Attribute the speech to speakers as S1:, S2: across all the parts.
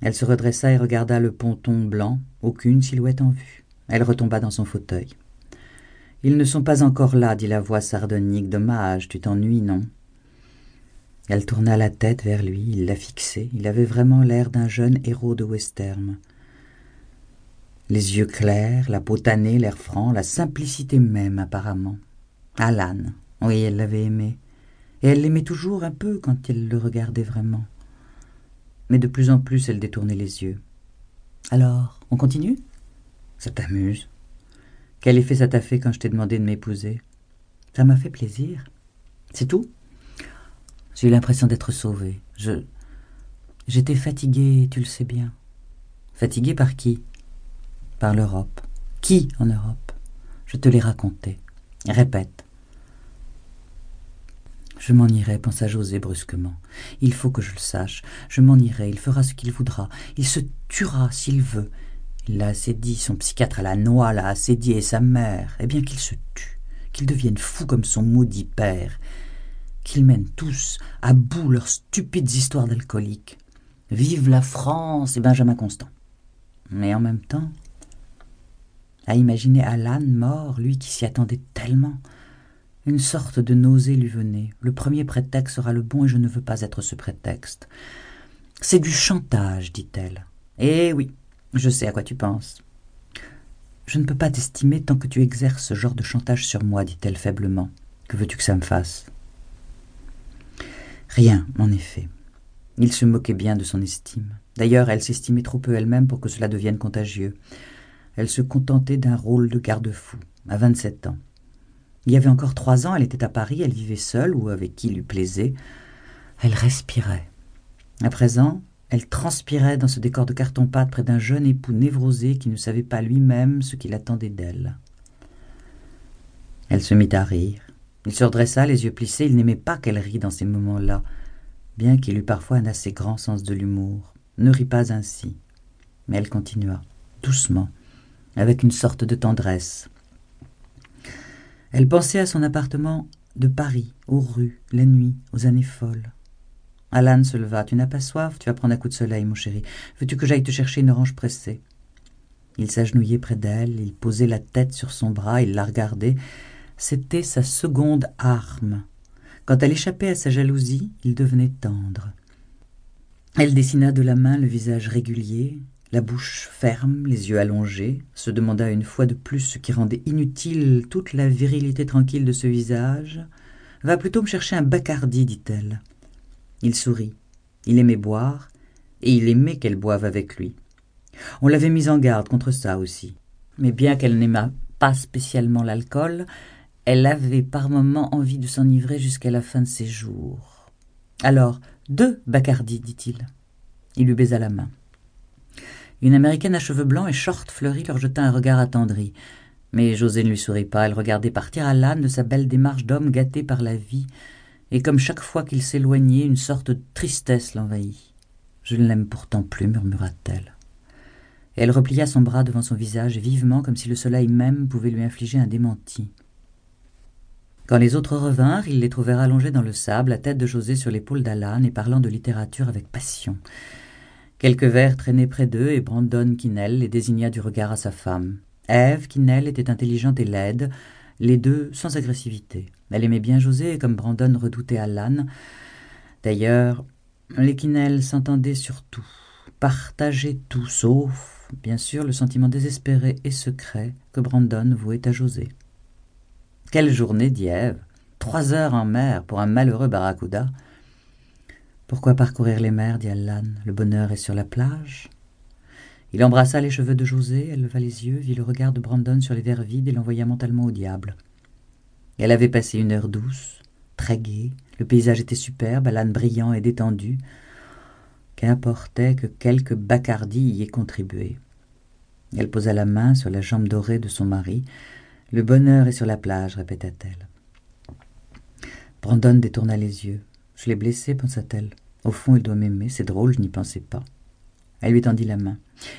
S1: Elle se redressa et regarda le ponton blanc, aucune silhouette en vue. Elle retomba dans son fauteuil. Ils ne sont pas encore là, dit la voix sardonique. Dommage, tu t'ennuies, non? Elle tourna la tête vers lui, il la fixait. Il avait vraiment l'air d'un jeune héros de western. Les yeux clairs, la peau tannée, l'air franc, la simplicité même, apparemment. Alan, oui, elle l'avait aimé. Et elle l'aimait toujours un peu quand il le regardait vraiment. Mais de plus en plus, elle détournait les yeux. Alors, on continue? Ça t'amuse? Quel effet ça t'a fait quand je t'ai demandé de m'épouser? Ça m'a fait plaisir. C'est tout? J'ai eu l'impression d'être sauvée. Je. J'étais fatiguée, tu le sais bien. Fatiguée par qui? Par l'Europe. Qui en Europe? Je te l'ai raconté. Répète. Je m'en irai, pensa José brusquement. Il faut que je le sache. Je m'en irai, il fera ce qu'il voudra. Il se tuera s'il veut. Il l'a assez dit, son psychiatre à la noix l'a assez et sa mère. Eh bien qu'il se tue, qu'il devienne fou comme son maudit père, qu'ils mènent tous à bout leurs stupides histoires d'alcooliques. Vive la France et Benjamin Constant. Mais en même temps, à imaginer Alan mort, lui qui s'y attendait tellement, une sorte de nausée lui venait. Le premier prétexte sera le bon et je ne veux pas être ce prétexte. C'est du chantage, dit-elle. Eh oui, je sais à quoi tu penses. Je ne peux pas t'estimer tant que tu exerces ce genre de chantage sur moi, dit-elle faiblement. Que veux-tu que ça me fasse? Rien, en effet. Il se moquait bien de son estime. D'ailleurs, elle s'estimait trop peu elle-même pour que cela devienne contagieux. Elle se contentait d'un rôle de garde-fou, à vingt-sept ans. Il y avait encore trois ans, elle était à Paris, elle vivait seule ou avec qui lui plaisait. Elle respirait. À présent, elle transpirait dans ce décor de carton-pâte près d'un jeune époux névrosé qui ne savait pas lui-même ce qu'il attendait d'elle. Elle se mit à rire. Il se redressa, les yeux plissés. Il n'aimait pas qu'elle rit dans ces moments-là, bien qu'il eût parfois un assez grand sens de l'humour. Ne rit pas ainsi. Mais elle continua, doucement, avec une sorte de tendresse. Elle pensait à son appartement de Paris, aux rues, la nuit, aux années folles. Alan se leva. Tu n'as pas soif? Tu vas prendre un coup de soleil, mon chéri. Veux-tu que j'aille te chercher une orange pressée? Il s'agenouillait près d'elle, il posait la tête sur son bras, il la regardait. C'était sa seconde arme. Quand elle échappait à sa jalousie, il devenait tendre. Elle dessina de la main le visage régulier, la bouche ferme, les yeux allongés, se demanda une fois de plus ce qui rendait inutile toute la virilité tranquille de ce visage. Va plutôt me chercher un Bacardi, dit-elle. Il sourit. Il aimait boire, et il aimait qu'elle boive avec lui. On l'avait mise en garde contre ça aussi. Mais bien qu'elle n'aimât pas spécialement l'alcool, elle avait par moments envie de s'enivrer jusqu'à la fin de ses jours. Alors, deux Bacardi, dit-il. Il lui baisa la main. Une américaine à cheveux blancs et short fleuris leur jeta un regard attendri. Mais José ne lui sourit pas, elle regardait partir l'âne de sa belle démarche d'homme gâté par la vie, et comme chaque fois qu'il s'éloignait, une sorte de tristesse l'envahit. Je ne l'aime pourtant plus, murmura-t-elle. Elle replia son bras devant son visage vivement, comme si le soleil même pouvait lui infliger un démenti. Quand les autres revinrent, ils les trouvèrent allongés dans le sable, la tête de José sur l'épaule d'Alan et parlant de littérature avec passion. Quelques verres traînaient près d'eux et Brandon Kinnell les désigna du regard à sa femme. Ève Kinnell était intelligente et laide, les deux sans agressivité. Elle aimait bien José et comme Brandon redoutait Alan. D'ailleurs, les Kinnell s'entendaient sur tout, partageaient tout, sauf, bien sûr, le sentiment désespéré et secret que Brandon vouait à José. Quelle journée, dit Ève Trois heures en mer pour un malheureux barracuda. Pourquoi parcourir les mers dit Alan. Le bonheur est sur la plage. Il embrassa les cheveux de José, elle leva les yeux, vit le regard de Brandon sur les verres vides et l'envoya mentalement au diable. Elle avait passé une heure douce, très gaie, le paysage était superbe, Alan brillant et détendu. Qu'importait que quelques bacardis y aient contribué. Elle posa la main sur la jambe dorée de son mari. Le bonheur est sur la plage, répéta-t-elle. Brandon détourna les yeux. Je l'ai blessé, pensa-t-elle. Au fond, il doit m'aimer. C'est drôle, je n'y pensais pas. Elle lui tendit la main.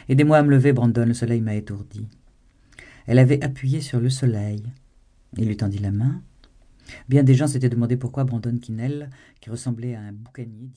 S1: Aidez-moi à me lever, Brandon, le soleil m'a étourdi. Elle avait appuyé sur le soleil. Il lui tendit la main. Bien des gens s'étaient demandé pourquoi Brandon Kinnell, qui ressemblait à un boucanier,